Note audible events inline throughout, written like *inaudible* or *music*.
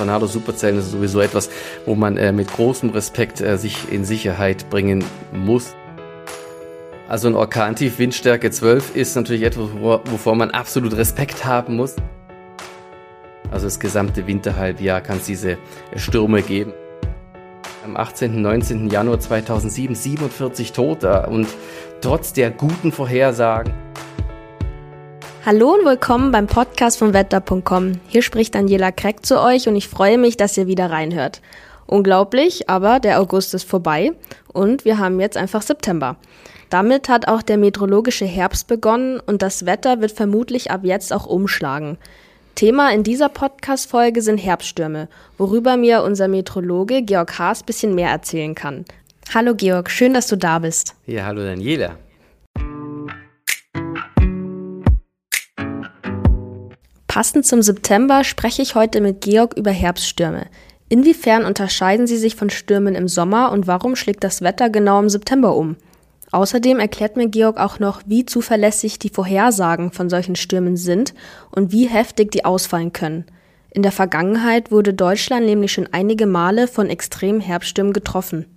Tornado Superzellen ist sowieso etwas, wo man äh, mit großem Respekt äh, sich in Sicherheit bringen muss. Also ein Orkantief Windstärke 12 ist natürlich etwas, wovor man absolut Respekt haben muss. Also das gesamte Winterhalbjahr kann es diese Stürme geben. Am 18. und 19. Januar 2007 47 Tote und trotz der guten Vorhersagen. Hallo und willkommen beim Podcast von Wetter.com. Hier spricht Daniela Kreck zu euch und ich freue mich, dass ihr wieder reinhört. Unglaublich, aber der August ist vorbei und wir haben jetzt einfach September. Damit hat auch der meteorologische Herbst begonnen und das Wetter wird vermutlich ab jetzt auch umschlagen. Thema in dieser Podcast-Folge sind Herbststürme, worüber mir unser Meteorologe Georg Haas bisschen mehr erzählen kann. Hallo Georg, schön, dass du da bist. Ja, hallo Daniela. Passend zum September spreche ich heute mit Georg über Herbststürme. Inwiefern unterscheiden sie sich von Stürmen im Sommer und warum schlägt das Wetter genau im September um? Außerdem erklärt mir Georg auch noch, wie zuverlässig die Vorhersagen von solchen Stürmen sind und wie heftig die ausfallen können. In der Vergangenheit wurde Deutschland nämlich schon einige Male von extremen Herbststürmen getroffen.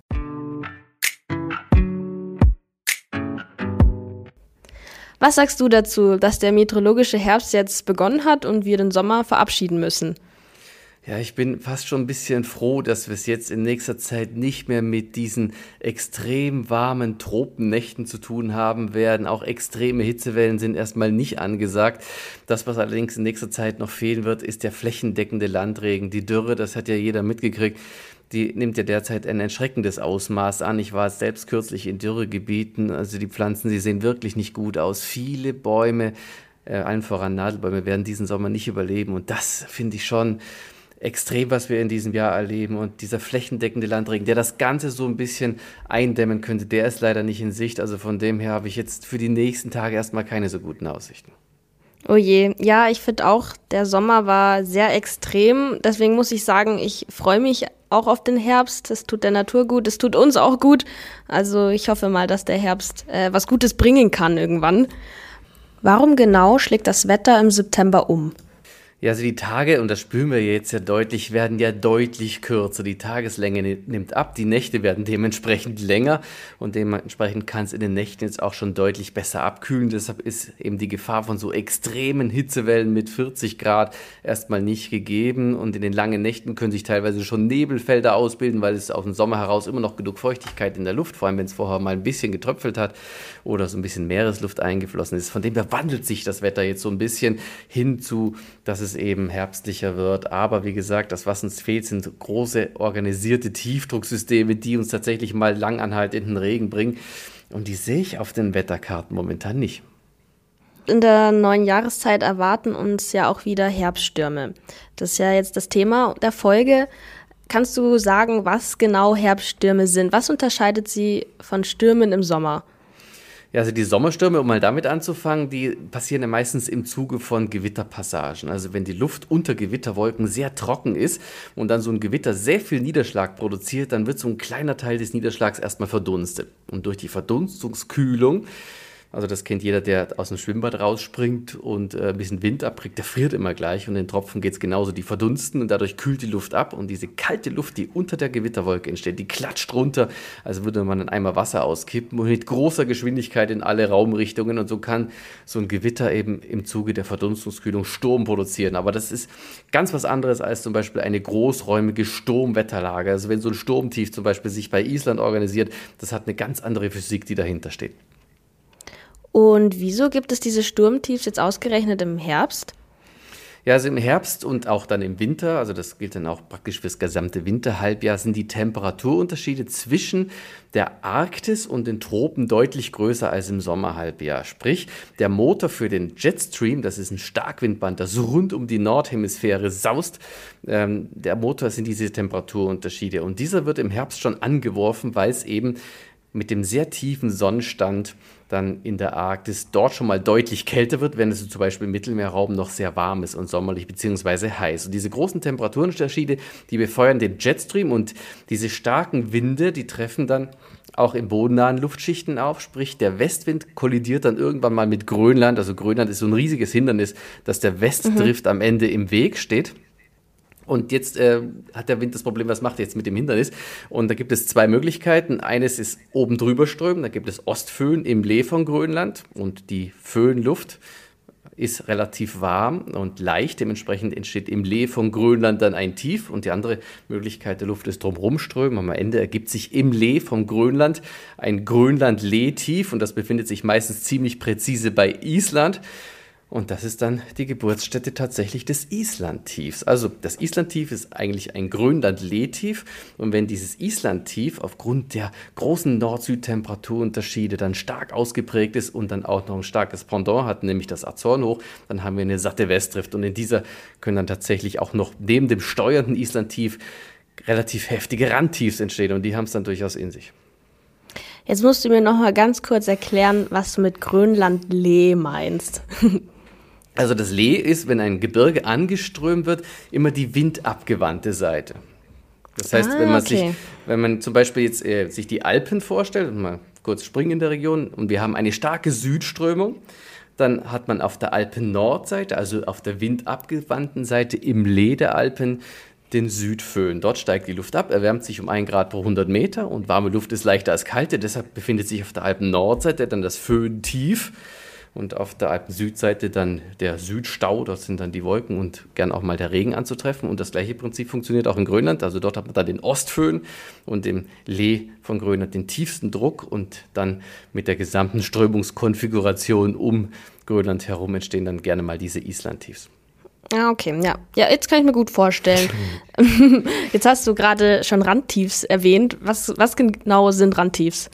Was sagst du dazu, dass der meteorologische Herbst jetzt begonnen hat und wir den Sommer verabschieden müssen? Ja, ich bin fast schon ein bisschen froh, dass wir es jetzt in nächster Zeit nicht mehr mit diesen extrem warmen Tropennächten zu tun haben werden. Auch extreme Hitzewellen sind erstmal nicht angesagt. Das, was allerdings in nächster Zeit noch fehlen wird, ist der flächendeckende Landregen. Die Dürre, das hat ja jeder mitgekriegt die nimmt ja derzeit ein erschreckendes Ausmaß an. Ich war selbst kürzlich in Dürregebieten, also die Pflanzen, sie sehen wirklich nicht gut aus. Viele Bäume, äh, allen voran Nadelbäume, werden diesen Sommer nicht überleben und das finde ich schon extrem, was wir in diesem Jahr erleben. Und dieser flächendeckende Landregen, der das Ganze so ein bisschen eindämmen könnte, der ist leider nicht in Sicht. Also von dem her habe ich jetzt für die nächsten Tage erstmal keine so guten Aussichten. Oh je, ja, ich finde auch, der Sommer war sehr extrem. Deswegen muss ich sagen, ich freue mich auch auf den Herbst. Es tut der Natur gut, es tut uns auch gut. Also ich hoffe mal, dass der Herbst äh, was Gutes bringen kann irgendwann. Warum genau schlägt das Wetter im September um? Ja, also die Tage, und das spüren wir jetzt ja deutlich, werden ja deutlich kürzer. Die Tageslänge nimmt ab, die Nächte werden dementsprechend länger und dementsprechend kann es in den Nächten jetzt auch schon deutlich besser abkühlen. Deshalb ist eben die Gefahr von so extremen Hitzewellen mit 40 Grad erstmal nicht gegeben und in den langen Nächten können sich teilweise schon Nebelfelder ausbilden, weil es aus dem Sommer heraus immer noch genug Feuchtigkeit in der Luft, vor allem wenn es vorher mal ein bisschen getröpfelt hat oder so ein bisschen Meeresluft eingeflossen ist. Von dem her wandelt sich das Wetter jetzt so ein bisschen hin zu, dass es eben herbstlicher wird. Aber wie gesagt, das, was uns fehlt, sind große organisierte Tiefdrucksysteme, die uns tatsächlich mal langanhaltenden Regen bringen. Und die sehe ich auf den Wetterkarten momentan nicht. In der neuen Jahreszeit erwarten uns ja auch wieder Herbststürme. Das ist ja jetzt das Thema der Folge. Kannst du sagen, was genau Herbststürme sind? Was unterscheidet sie von Stürmen im Sommer? Ja, also die Sommerstürme, um mal damit anzufangen, die passieren ja meistens im Zuge von Gewitterpassagen. Also wenn die Luft unter Gewitterwolken sehr trocken ist und dann so ein Gewitter sehr viel Niederschlag produziert, dann wird so ein kleiner Teil des Niederschlags erstmal verdunstet. Und durch die Verdunstungskühlung also das kennt jeder, der aus dem Schwimmbad rausspringt und äh, ein bisschen Wind abkriegt, der friert immer gleich und den Tropfen geht es genauso, die verdunsten und dadurch kühlt die Luft ab und diese kalte Luft, die unter der Gewitterwolke entsteht, die klatscht runter, als würde man einen Eimer Wasser auskippen und mit großer Geschwindigkeit in alle Raumrichtungen und so kann so ein Gewitter eben im Zuge der Verdunstungskühlung Sturm produzieren. Aber das ist ganz was anderes als zum Beispiel eine großräumige Sturmwetterlage. Also wenn so ein Sturmtief zum Beispiel sich bei Island organisiert, das hat eine ganz andere Physik, die dahinter steht. Und wieso gibt es diese Sturmtiefs jetzt ausgerechnet im Herbst? Ja, also im Herbst und auch dann im Winter, also das gilt dann auch praktisch fürs gesamte Winterhalbjahr, sind die Temperaturunterschiede zwischen der Arktis und den Tropen deutlich größer als im Sommerhalbjahr. Sprich, der Motor für den Jetstream, das ist ein Starkwindband, das rund um die Nordhemisphäre saust, ähm, der Motor sind diese Temperaturunterschiede. Und dieser wird im Herbst schon angeworfen, weil es eben mit dem sehr tiefen Sonnenstand dann in der Arktis dort schon mal deutlich kälter wird, wenn es zum Beispiel im Mittelmeerraum noch sehr warm ist und sommerlich bzw. heiß. Und diese großen Temperaturunterschiede, die befeuern den Jetstream und diese starken Winde, die treffen dann auch in bodennahen Luftschichten auf, sprich der Westwind kollidiert dann irgendwann mal mit Grönland. Also Grönland ist so ein riesiges Hindernis, dass der Westdrift mhm. am Ende im Weg steht. Und jetzt äh, hat der Wind das Problem, was macht er jetzt mit dem Hindernis? Und da gibt es zwei Möglichkeiten. Eines ist oben drüber strömen, da gibt es Ostföhn im Lee von Grönland und die Föhnluft ist relativ warm und leicht. Dementsprechend entsteht im Lee von Grönland dann ein Tief. Und die andere Möglichkeit der Luft ist drumherum strömen. Am Ende ergibt sich im Lee von Grönland ein Grönland-Lee-Tief. Und das befindet sich meistens ziemlich präzise bei Island. Und das ist dann die Geburtsstätte tatsächlich des Islandtiefs. Also das Islandtief ist eigentlich ein Grönland-Lehtief. Und wenn dieses Islandtief aufgrund der großen Nord-Süd-Temperaturunterschiede dann stark ausgeprägt ist und dann auch noch ein starkes Pendant hat, nämlich das Azornhoch, dann haben wir eine satte Westdrift. Und in dieser können dann tatsächlich auch noch neben dem steuernden Islandtief relativ heftige Randtiefs entstehen. Und die haben es dann durchaus in sich. Jetzt musst du mir noch mal ganz kurz erklären, was du mit Grönland-Lee meinst. *laughs* Also das Lee ist, wenn ein Gebirge angeströmt wird, immer die windabgewandte Seite. Das heißt, ah, wenn man okay. sich, wenn man zum Beispiel jetzt äh, sich die Alpen vorstellt, und mal kurz springen in der Region, und wir haben eine starke Südströmung, dann hat man auf der Alpen-Nordseite, also auf der windabgewandten Seite im Lee der Alpen, den Südföhn. Dort steigt die Luft ab, erwärmt sich um 1 Grad pro 100 Meter und warme Luft ist leichter als kalte. Deshalb befindet sich auf der Alpen-Nordseite dann das Föhn tief und auf der Alpen-Südseite dann der Südstau, dort sind dann die Wolken und gern auch mal der Regen anzutreffen. Und das gleiche Prinzip funktioniert auch in Grönland. Also dort hat man dann den Ostföhn und im Lee von Grönland den tiefsten Druck und dann mit der gesamten Strömungskonfiguration um Grönland herum entstehen dann gerne mal diese Islandtiefs. Ah, okay, ja. Ja, jetzt kann ich mir gut vorstellen. *laughs* jetzt hast du gerade schon Randtiefs erwähnt. Was, was genau sind Randtiefs?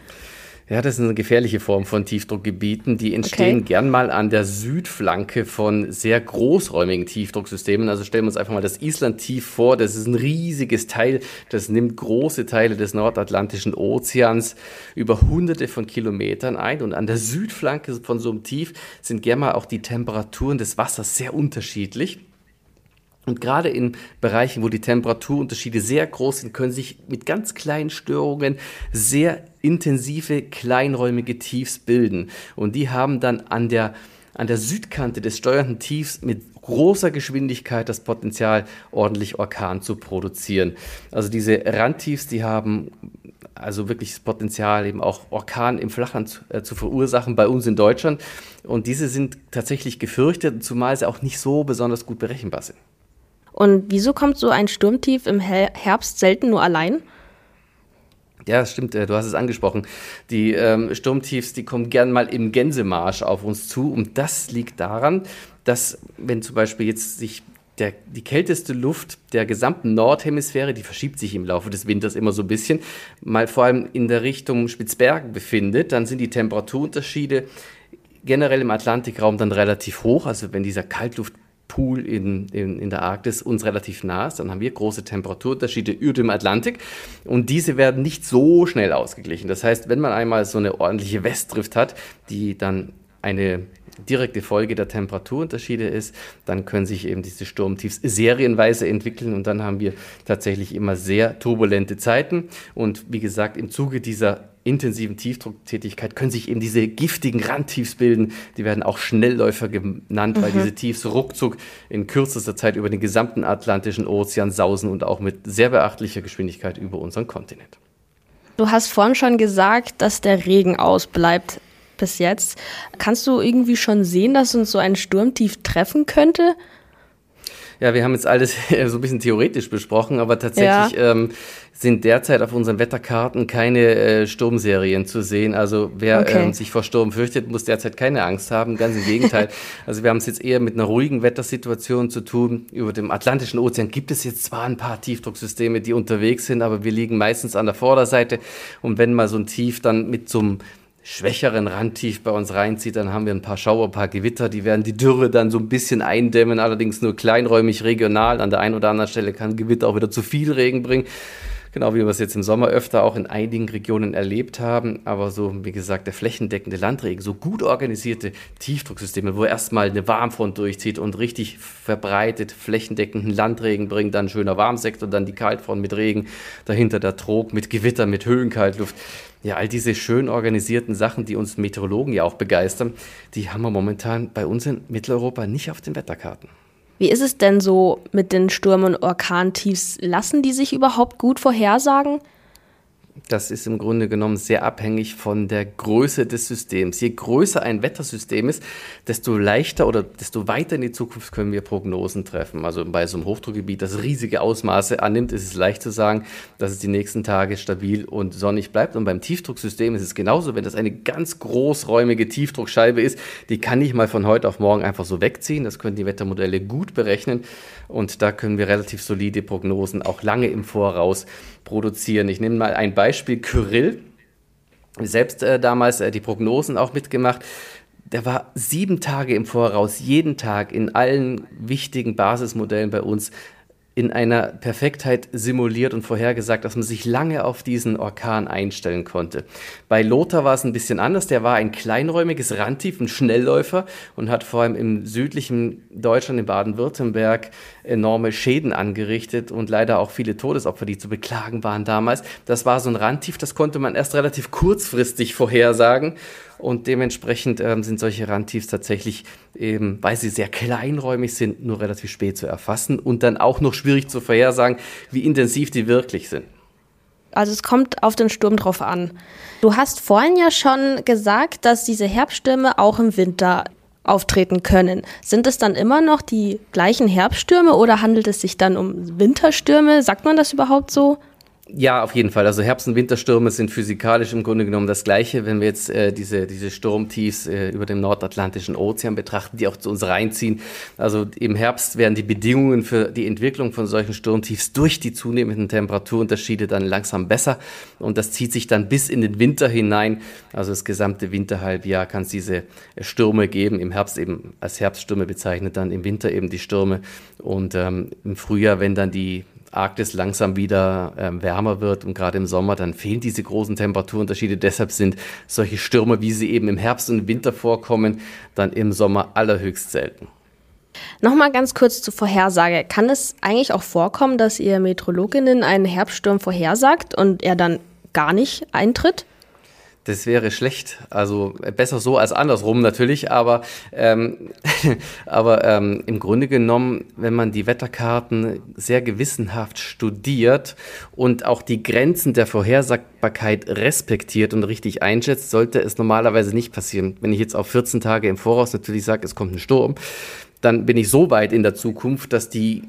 Ja, das ist eine gefährliche Form von Tiefdruckgebieten. Die entstehen okay. gern mal an der Südflanke von sehr großräumigen Tiefdrucksystemen. Also stellen wir uns einfach mal das Island-Tief vor. Das ist ein riesiges Teil. Das nimmt große Teile des Nordatlantischen Ozeans über hunderte von Kilometern ein. Und an der Südflanke von so einem Tief sind gern mal auch die Temperaturen des Wassers sehr unterschiedlich. Und gerade in Bereichen, wo die Temperaturunterschiede sehr groß sind, können sich mit ganz kleinen Störungen sehr intensive, kleinräumige Tiefs bilden. Und die haben dann an der, an der Südkante des steuernden Tiefs mit großer Geschwindigkeit das Potenzial, ordentlich Orkan zu produzieren. Also diese Randtiefs, die haben also wirklich das Potenzial, eben auch Orkan im Flachland zu, äh, zu, verursachen bei uns in Deutschland. Und diese sind tatsächlich gefürchtet, zumal sie auch nicht so besonders gut berechenbar sind. Und wieso kommt so ein Sturmtief im Herbst selten nur allein? Ja, das stimmt, äh, du hast es angesprochen. Die ähm, Sturmtiefs, die kommen gern mal im Gänsemarsch auf uns zu. Und das liegt daran, dass, wenn zum Beispiel jetzt sich der, die kälteste Luft der gesamten Nordhemisphäre, die verschiebt sich im Laufe des Winters immer so ein bisschen, mal vor allem in der Richtung Spitzbergen befindet, dann sind die Temperaturunterschiede generell im Atlantikraum dann relativ hoch. Also wenn dieser Kaltluft Pool in, in, in der Arktis uns relativ nah ist, dann haben wir große Temperaturunterschiede über dem Atlantik und diese werden nicht so schnell ausgeglichen. Das heißt, wenn man einmal so eine ordentliche Westdrift hat, die dann eine direkte Folge der Temperaturunterschiede ist, dann können sich eben diese Sturmtiefs serienweise entwickeln und dann haben wir tatsächlich immer sehr turbulente Zeiten. Und wie gesagt, im Zuge dieser intensiven Tiefdrucktätigkeit können sich eben diese giftigen Randtiefs bilden. Die werden auch Schnellläufer genannt, mhm. weil diese Tiefs ruckzuck in kürzester Zeit über den gesamten Atlantischen Ozean sausen und auch mit sehr beachtlicher Geschwindigkeit über unseren Kontinent. Du hast vorhin schon gesagt, dass der Regen ausbleibt bis jetzt. Kannst du irgendwie schon sehen, dass uns so ein Sturmtief treffen könnte? Ja, wir haben jetzt alles *laughs* so ein bisschen theoretisch besprochen, aber tatsächlich ja. ähm, sind derzeit auf unseren Wetterkarten keine äh, Sturmserien zu sehen. Also wer okay. ähm, sich vor Sturm fürchtet, muss derzeit keine Angst haben. Ganz im Gegenteil. *laughs* also wir haben es jetzt eher mit einer ruhigen Wettersituation zu tun. Über dem Atlantischen Ozean gibt es jetzt zwar ein paar Tiefdrucksysteme, die unterwegs sind, aber wir liegen meistens an der Vorderseite. Und wenn mal so ein Tief dann mit so einem schwächeren Randtief bei uns reinzieht, dann haben wir ein paar Schauer, ein paar Gewitter, die werden die Dürre dann so ein bisschen eindämmen, allerdings nur kleinräumig regional. An der einen oder anderen Stelle kann Gewitter auch wieder zu viel Regen bringen. Genau wie wir es jetzt im Sommer öfter auch in einigen Regionen erlebt haben. Aber so, wie gesagt, der flächendeckende Landregen, so gut organisierte Tiefdrucksysteme, wo erstmal eine Warmfront durchzieht und richtig verbreitet flächendeckenden Landregen bringt, dann schöner Warmsektor, dann die Kaltfront mit Regen, dahinter der Trog mit Gewitter, mit Höhenkaltluft ja, all diese schön organisierten Sachen, die uns Meteorologen ja auch begeistern, die haben wir momentan bei uns in Mitteleuropa nicht auf den Wetterkarten. Wie ist es denn so mit den Sturm- und Orkantiefs? Lassen die sich überhaupt gut vorhersagen? Das ist im Grunde genommen sehr abhängig von der Größe des Systems. Je größer ein Wettersystem ist, desto leichter oder desto weiter in die Zukunft können wir Prognosen treffen. Also bei so einem Hochdruckgebiet, das riesige Ausmaße annimmt, ist es leicht zu sagen, dass es die nächsten Tage stabil und sonnig bleibt. Und beim Tiefdrucksystem ist es genauso, wenn das eine ganz großräumige Tiefdruckscheibe ist, die kann ich mal von heute auf morgen einfach so wegziehen. Das können die Wettermodelle gut berechnen. Und da können wir relativ solide Prognosen auch lange im Voraus produzieren. Ich nehme mal ein Beispiel, Kyrill. Selbst äh, damals äh, die Prognosen auch mitgemacht. Der war sieben Tage im Voraus, jeden Tag in allen wichtigen Basismodellen bei uns in einer Perfektheit simuliert und vorhergesagt, dass man sich lange auf diesen Orkan einstellen konnte. Bei Lothar war es ein bisschen anders. Der war ein kleinräumiges Randtief, ein Schnellläufer und hat vor allem im südlichen Deutschland, in Baden-Württemberg, enorme Schäden angerichtet und leider auch viele Todesopfer, die zu beklagen waren damals. Das war so ein Randtief, das konnte man erst relativ kurzfristig vorhersagen. Und dementsprechend ähm, sind solche Randtiefs tatsächlich eben, weil sie sehr kleinräumig sind, nur relativ spät zu erfassen und dann auch noch schwierig zu vorhersagen, wie intensiv die wirklich sind. Also es kommt auf den Sturm drauf an. Du hast vorhin ja schon gesagt, dass diese Herbststürme auch im Winter auftreten können. Sind es dann immer noch die gleichen Herbststürme oder handelt es sich dann um Winterstürme? Sagt man das überhaupt so? Ja, auf jeden Fall. Also Herbst- und Winterstürme sind physikalisch im Grunde genommen das Gleiche. Wenn wir jetzt äh, diese, diese Sturmtiefs äh, über dem Nordatlantischen Ozean betrachten, die auch zu uns reinziehen. Also im Herbst werden die Bedingungen für die Entwicklung von solchen Sturmtiefs durch die zunehmenden Temperaturunterschiede dann langsam besser. Und das zieht sich dann bis in den Winter hinein. Also das gesamte Winterhalbjahr kann es diese Stürme geben. Im Herbst eben als Herbststürme bezeichnet, dann im Winter eben die Stürme. Und ähm, im Frühjahr, wenn dann die Arktis langsam wieder äh, wärmer wird und gerade im Sommer, dann fehlen diese großen Temperaturunterschiede. Deshalb sind solche Stürme, wie sie eben im Herbst und Winter vorkommen, dann im Sommer allerhöchst selten. Nochmal ganz kurz zur Vorhersage. Kann es eigentlich auch vorkommen, dass ihr Meteorologinnen einen Herbststurm vorhersagt und er dann gar nicht eintritt? Das wäre schlecht. Also äh, besser so als andersrum natürlich, aber, ähm, *laughs* aber ähm, im Grunde genommen, wenn man die Wetterkarten sehr gewissenhaft studiert und auch die Grenzen der Vorhersagbarkeit respektiert und richtig einschätzt, sollte es normalerweise nicht passieren. Wenn ich jetzt auf 14 Tage im Voraus natürlich sage, es kommt ein Sturm, dann bin ich so weit in der Zukunft, dass die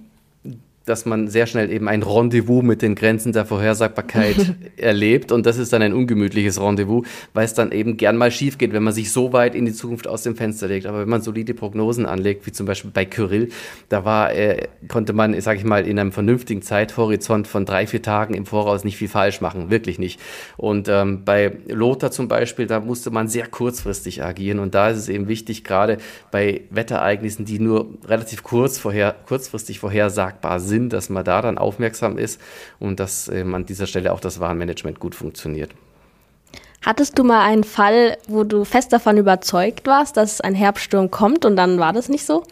dass man sehr schnell eben ein Rendezvous mit den Grenzen der Vorhersagbarkeit *laughs* erlebt. Und das ist dann ein ungemütliches Rendezvous, weil es dann eben gern mal schief geht, wenn man sich so weit in die Zukunft aus dem Fenster legt. Aber wenn man solide Prognosen anlegt, wie zum Beispiel bei Kyrill, da war, äh, konnte man, sage ich mal, in einem vernünftigen Zeithorizont von drei, vier Tagen im Voraus nicht viel falsch machen. Wirklich nicht. Und ähm, bei Lothar zum Beispiel, da musste man sehr kurzfristig agieren. Und da ist es eben wichtig, gerade bei Wetterereignissen, die nur relativ kurz vorher, kurzfristig vorhersagbar sind, Sinn, dass man da dann aufmerksam ist und dass ähm, an dieser Stelle auch das Warnmanagement gut funktioniert. Hattest du mal einen Fall, wo du fest davon überzeugt warst, dass ein Herbststurm kommt und dann war das nicht so?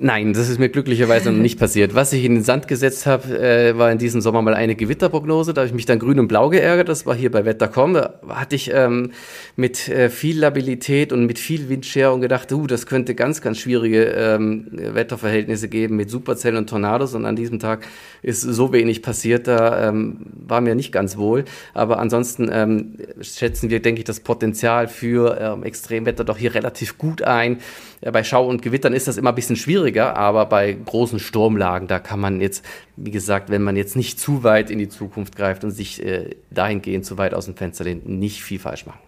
Nein, das ist mir glücklicherweise noch nicht *laughs* passiert. Was ich in den Sand gesetzt habe, äh, war in diesem Sommer mal eine Gewitterprognose. Da habe ich mich dann grün und blau geärgert. Das war hier bei Wettercom. Da hatte ich ähm, mit äh, viel Labilität und mit viel Windscherung gedacht, uh, das könnte ganz, ganz schwierige ähm, Wetterverhältnisse geben mit Superzellen und Tornados. Und an diesem Tag ist so wenig passiert. Da ähm, war mir nicht ganz wohl. Aber ansonsten ähm, schätzen wir, denke ich, das Potenzial für ähm, Extremwetter doch hier relativ gut ein. Ja, bei Schau und Gewittern ist das immer ein bisschen schwieriger, aber bei großen Sturmlagen, da kann man jetzt, wie gesagt, wenn man jetzt nicht zu weit in die Zukunft greift und sich äh, dahingehend zu weit aus dem Fenster lehnt, nicht viel falsch machen.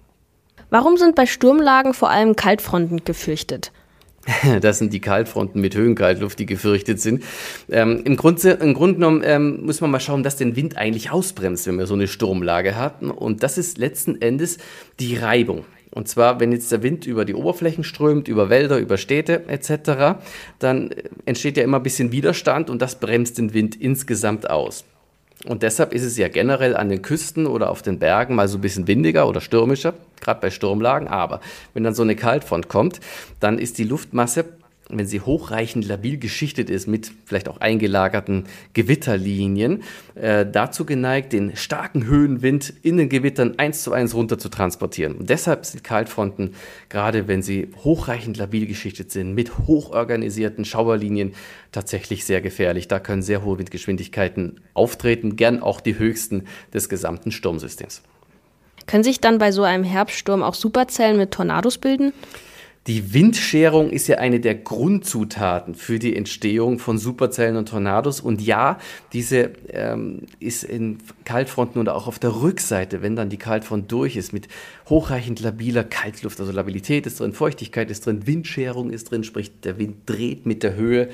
Warum sind bei Sturmlagen vor allem Kaltfronten gefürchtet? *laughs* Das sind die Kaltfronten mit Höhenkaltluft, die gefürchtet sind. Ähm, im, Grunde, Im Grunde genommen ähm, muss man mal schauen, dass den Wind eigentlich ausbremst, wenn wir so eine Sturmlage hatten. Und das ist letzten Endes die Reibung. Und zwar, wenn jetzt der Wind über die Oberflächen strömt, über Wälder, über Städte etc., dann äh, entsteht ja immer ein bisschen Widerstand und das bremst den Wind insgesamt aus. Und deshalb ist es ja generell an den Küsten oder auf den Bergen mal so ein bisschen windiger oder stürmischer, gerade bei Sturmlagen. Aber wenn dann so eine Kaltfront kommt, dann ist die Luftmasse wenn sie hochreichend labil geschichtet ist, mit vielleicht auch eingelagerten Gewitterlinien, äh, dazu geneigt, den starken Höhenwind in den Gewittern eins zu eins runter zu transportieren. Und deshalb sind Kaltfronten, gerade wenn sie hochreichend labil geschichtet sind, mit hochorganisierten Schauerlinien, tatsächlich sehr gefährlich. Da können sehr hohe Windgeschwindigkeiten auftreten, gern auch die höchsten des gesamten Sturmsystems. Können sich dann bei so einem Herbststurm auch Superzellen mit Tornados bilden? Die Windscherung ist ja eine der Grundzutaten für die Entstehung von Superzellen und Tornados. Und ja, diese ähm, ist in Kaltfronten oder auch auf der Rückseite, wenn dann die Kaltfront durch ist, mit hochreichend labiler Kaltluft, also Labilität ist drin, Feuchtigkeit ist drin, Windscherung ist drin, sprich der Wind dreht mit der Höhe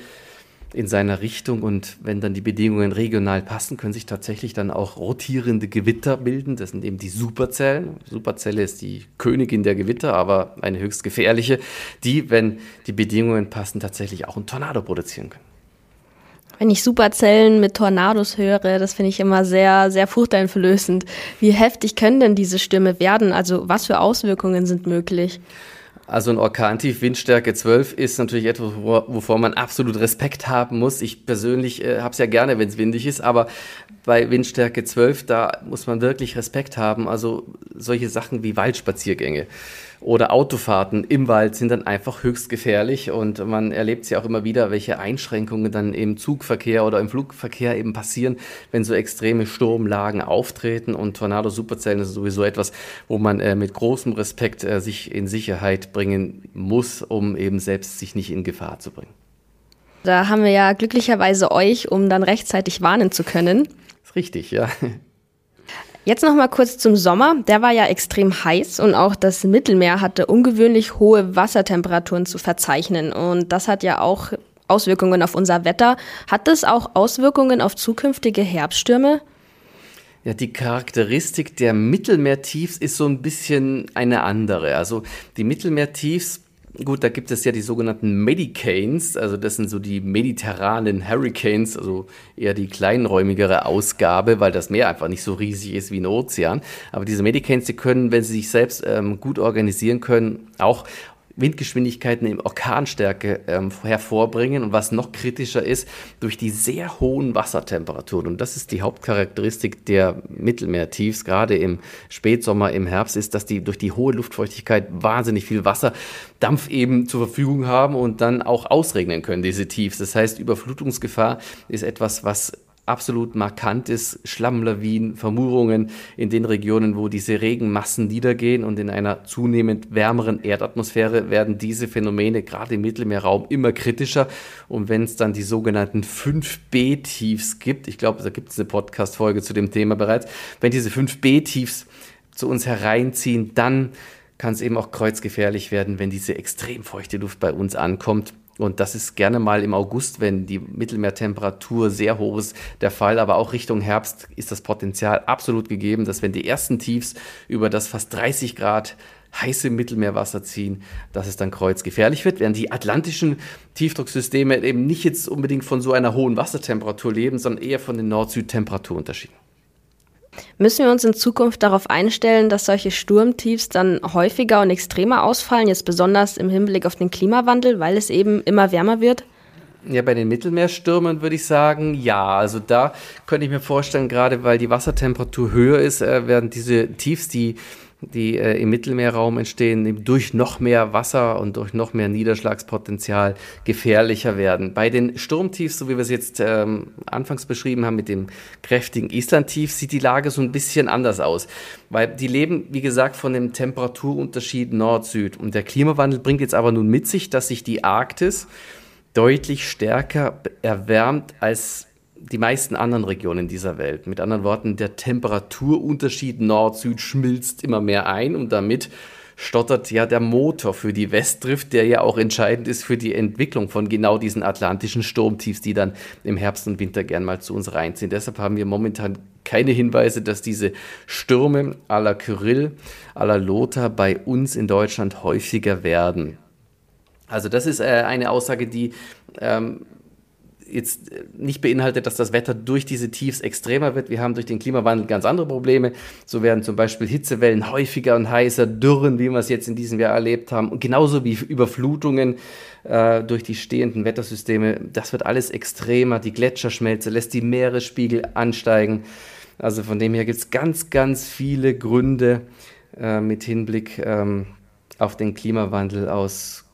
in seiner Richtung und wenn dann die Bedingungen regional passen, können sich tatsächlich dann auch rotierende Gewitter bilden. Das sind eben die Superzellen. Superzelle ist die Königin der Gewitter, aber eine höchst gefährliche, die, wenn die Bedingungen passen, tatsächlich auch einen Tornado produzieren können. Wenn ich Superzellen mit Tornados höre, das finde ich immer sehr, sehr furchteinflößend. Wie heftig können denn diese Stürme werden? Also was für Auswirkungen sind möglich? Also ein Orkantief Windstärke 12 ist natürlich etwas, wovor man absolut Respekt haben muss. Ich persönlich äh, habe es ja gerne, wenn es windig ist, aber bei Windstärke 12, da muss man wirklich Respekt haben. Also solche Sachen wie Waldspaziergänge oder Autofahrten im Wald sind dann einfach höchst gefährlich und man erlebt sie auch immer wieder, welche Einschränkungen dann im Zugverkehr oder im Flugverkehr eben passieren, wenn so extreme Sturmlagen auftreten und Tornado-Superzellen ist sowieso etwas, wo man äh, mit großem Respekt äh, sich in Sicherheit bringen muss, um eben selbst sich nicht in Gefahr zu bringen. Da haben wir ja glücklicherweise euch, um dann rechtzeitig warnen zu können. Das ist richtig, ja. Jetzt noch mal kurz zum Sommer. Der war ja extrem heiß und auch das Mittelmeer hatte ungewöhnlich hohe Wassertemperaturen zu verzeichnen. Und das hat ja auch Auswirkungen auf unser Wetter. Hat es auch Auswirkungen auf zukünftige Herbststürme? Ja, die Charakteristik der Mittelmeertiefs ist so ein bisschen eine andere. Also die Mittelmeertiefs Gut, da gibt es ja die sogenannten Medicanes, also das sind so die mediterranen Hurricanes, also eher die kleinräumigere Ausgabe, weil das Meer einfach nicht so riesig ist wie ein Ozean. Aber diese Medicanes, die können, wenn sie sich selbst ähm, gut organisieren können, auch Windgeschwindigkeiten in Orkanstärke ähm, hervorbringen und was noch kritischer ist, durch die sehr hohen Wassertemperaturen. Und das ist die Hauptcharakteristik der Mittelmeertiefs, gerade im Spätsommer, im Herbst, ist, dass die durch die hohe Luftfeuchtigkeit wahnsinnig viel Wasserdampf eben zur Verfügung haben und dann auch ausregnen können, diese Tiefs. Das heißt, Überflutungsgefahr ist etwas, was absolut markant ist, Schlammlawinen, Vermurungen in den Regionen, wo diese Regenmassen niedergehen und in einer zunehmend wärmeren Erdatmosphäre werden diese Phänomene gerade im Mittelmeerraum immer kritischer. Und wenn es dann die sogenannten 5B-Tiefs gibt, ich glaube, da gibt es eine Podcast-Folge zu dem Thema bereits, wenn diese 5B-Tiefs zu uns hereinziehen, dann kann es eben auch kreuzgefährlich werden, wenn diese extrem feuchte Luft bei uns ankommt. Und das ist gerne mal im August, wenn die Mittelmeertemperatur sehr hoch ist, der Fall. Aber auch Richtung Herbst ist das Potenzial absolut gegeben, dass wenn die ersten Tiefs über das fast 30 Grad heiße Mittelmeerwasser ziehen, dass es dann kreuzgefährlich wird, während die atlantischen Tiefdrucksysteme eben nicht jetzt unbedingt von so einer hohen Wassertemperatur leben, sondern eher von den Nord-Süd-Temperaturunterschieden. Müssen wir uns in Zukunft darauf einstellen, dass solche Sturmtiefs dann häufiger und extremer ausfallen, jetzt besonders im Hinblick auf den Klimawandel, weil es eben immer wärmer wird? Ja, bei den Mittelmeerstürmen würde ich sagen, ja. Also da könnte ich mir vorstellen, gerade weil die Wassertemperatur höher ist, äh, werden diese Tiefs, die die äh, im Mittelmeerraum entstehen, durch noch mehr Wasser und durch noch mehr Niederschlagspotenzial gefährlicher werden. Bei den Sturmtiefs, so wie wir es jetzt ähm, anfangs beschrieben haben, mit dem kräftigen Islandtief, sieht die Lage so ein bisschen anders aus. Weil die leben, wie gesagt, von dem Temperaturunterschied Nord-Süd. Und der Klimawandel bringt jetzt aber nun mit sich, dass sich die Arktis deutlich stärker erwärmt als die meisten anderen Regionen dieser Welt. Mit anderen Worten, der Temperaturunterschied Nord-Süd schmilzt immer mehr ein und damit stottert ja der Motor für die Westdrift, der ja auch entscheidend ist für die Entwicklung von genau diesen atlantischen Sturmtiefs, die dann im Herbst und Winter gern mal zu uns reinziehen. Deshalb haben wir momentan keine Hinweise, dass diese Stürme à la Kyrill, à la Lothar bei uns in Deutschland häufiger werden. Also das ist äh, eine Aussage, die ähm, jetzt nicht beinhaltet, dass das Wetter durch diese Tiefs extremer wird. Wir haben durch den Klimawandel ganz andere Probleme. So werden zum Beispiel Hitzewellen häufiger und heißer, Dürren, wie wir es jetzt in diesem Jahr erlebt haben, und genauso wie Überflutungen äh, durch die stehenden Wettersysteme. Das wird alles extremer. Die Gletscherschmelze lässt die Meeresspiegel ansteigen. Also von dem her gibt es ganz, ganz viele Gründe äh, mit Hinblick ähm, auf den Klimawandel aus,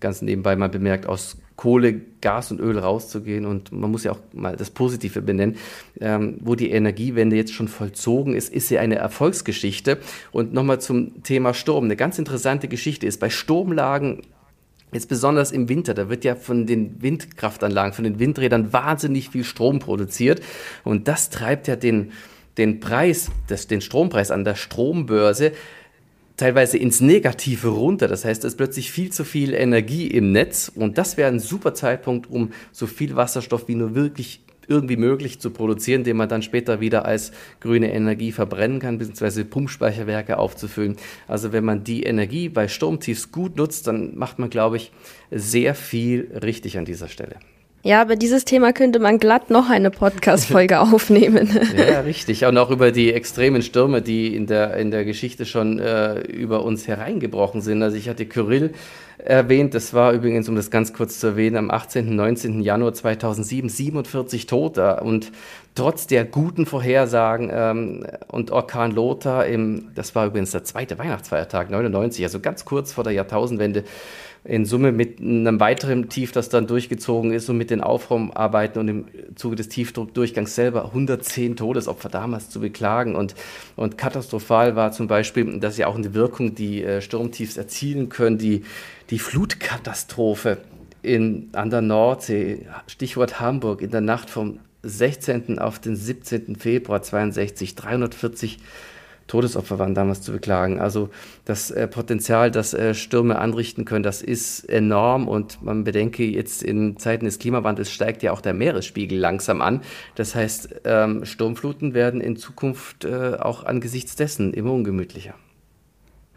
ganz nebenbei mal bemerkt, aus Kohle, Gas und Öl rauszugehen. Und man muss ja auch mal das Positive benennen. Ähm, wo die Energiewende jetzt schon vollzogen ist, ist sie eine Erfolgsgeschichte. Und nochmal zum Thema Sturm. Eine ganz interessante Geschichte ist, bei Sturmlagen Jetzt besonders im Winter, da wird ja von den Windkraftanlagen, von den Windrädern wahnsinnig viel Strom produziert. Und das treibt ja den, den Preis, das, den Strompreis an der Strombörse teilweise ins Negative runter. Das heißt, es ist plötzlich viel zu viel Energie im Netz und das wäre ein super Zeitpunkt, um so viel Wasserstoff wie nur wirklich irgendwie möglich zu produzieren, den man dann später wieder als grüne Energie verbrennen kann, beziehungsweise Pumpspeicherwerke aufzufüllen. Also wenn man die Energie bei Sturmtiefs gut nutzt, dann macht man, glaube ich, sehr viel richtig an dieser Stelle. Ja, aber dieses Thema könnte man glatt noch eine Podcast-Folge *laughs* aufnehmen. ja, richtig. Und auch über die extremen Stürme, die in der, in der Geschichte schon äh, über uns hereingebrochen sind. Also ich hatte Kyrill erwähnt. Das war übrigens, um das ganz kurz zu erwähnen, am 18. 19. Januar 2007 47 Tote. Und trotz der guten Vorhersagen ähm, und Orkan Lothar, im, das war übrigens der zweite Weihnachtsfeiertag, 99, also ganz kurz vor der Jahrtausendwende, in Summe mit einem weiteren Tief, das dann durchgezogen ist und mit den Aufraumarbeiten und im Zuge des Tiefdruckdurchgangs selber 110 Todesopfer damals zu beklagen. Und, und katastrophal war zum Beispiel, dass ja auch eine Wirkung, die äh, Sturmtiefs erzielen können, die, die Flutkatastrophe in, an der Nordsee, Stichwort Hamburg, in der Nacht vom 16. auf den 17. Februar 62, 340 Todesopfer waren damals zu beklagen. Also das äh, Potenzial, das äh, Stürme anrichten können, das ist enorm und man bedenke, jetzt in Zeiten des Klimawandels steigt ja auch der Meeresspiegel langsam an. Das heißt, ähm, Sturmfluten werden in Zukunft äh, auch angesichts dessen immer ungemütlicher.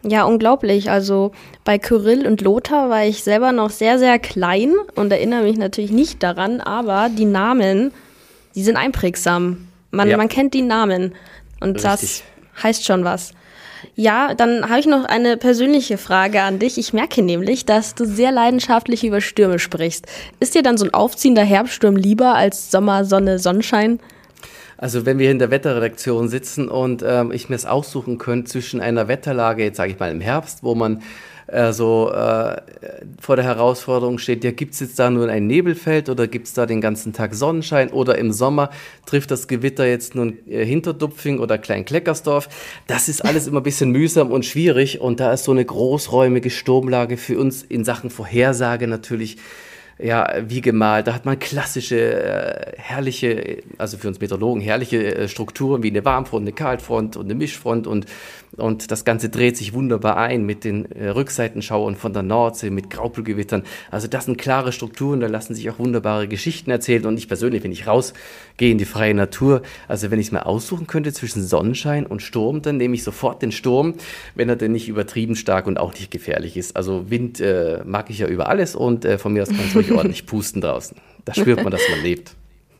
Ja, unglaublich. Also bei Kyrill und Lothar war ich selber noch sehr, sehr klein und erinnere mich natürlich nicht daran, aber die Namen, die sind einprägsam. Man, ja. man kennt die Namen. Und Richtig. das heißt schon was. Ja, dann habe ich noch eine persönliche Frage an dich. Ich merke nämlich, dass du sehr leidenschaftlich über Stürme sprichst. Ist dir dann so ein aufziehender Herbststurm lieber als Sommer, Sonne, Sonnenschein? Also wenn wir in der Wetterredaktion sitzen und ähm, ich mir es aussuchen könnte zwischen einer Wetterlage, jetzt sage ich mal im Herbst, wo man äh, so äh, vor der Herausforderung steht, ja, gibt es jetzt da nur ein Nebelfeld oder gibt es da den ganzen Tag Sonnenschein oder im Sommer trifft das Gewitter jetzt nun äh, Hinterdupfing oder Kleinkleckersdorf. Das ist alles immer ein bisschen mühsam und schwierig und da ist so eine großräumige Sturmlage für uns in Sachen Vorhersage natürlich ja, wie gemalt. Da hat man klassische, äh, herrliche, also für uns Meteorologen, herrliche äh, Strukturen wie eine Warmfront, eine Kaltfront und eine Mischfront und und das Ganze dreht sich wunderbar ein mit den äh, Rückseitenschauern von der Nordsee, mit Graupelgewittern. Also das sind klare Strukturen, da lassen sich auch wunderbare Geschichten erzählen. Und ich persönlich, wenn ich rausgehe in die freie Natur, also wenn ich es mir aussuchen könnte zwischen Sonnenschein und Sturm, dann nehme ich sofort den Sturm, wenn er denn nicht übertrieben stark und auch nicht gefährlich ist. Also Wind äh, mag ich ja über alles und äh, von mir aus kann es ruhig *laughs* ordentlich pusten draußen. Da spürt man, dass man lebt.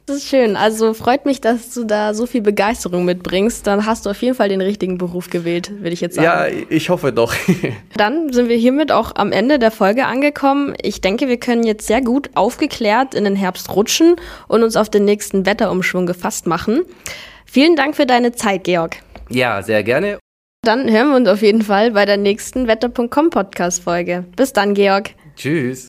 Das ist schön. Also freut mich, dass du da so viel Begeisterung mitbringst. Dann hast du auf jeden Fall den richtigen Beruf gewählt, würde ich jetzt sagen. Ja, ich hoffe doch. *laughs* Dann sind wir hiermit auch am Ende der Folge angekommen. Ich denke, wir können jetzt sehr gut aufgeklärt in den Herbst rutschen und uns auf den nächsten Wetterumschwung gefasst machen. Vielen Dank für deine Zeit, Georg. Ja, sehr gerne. Dann hören wir uns auf jeden Fall bei der nächsten Wetter.com Podcast Folge. Bis dann, Georg. Tschüss.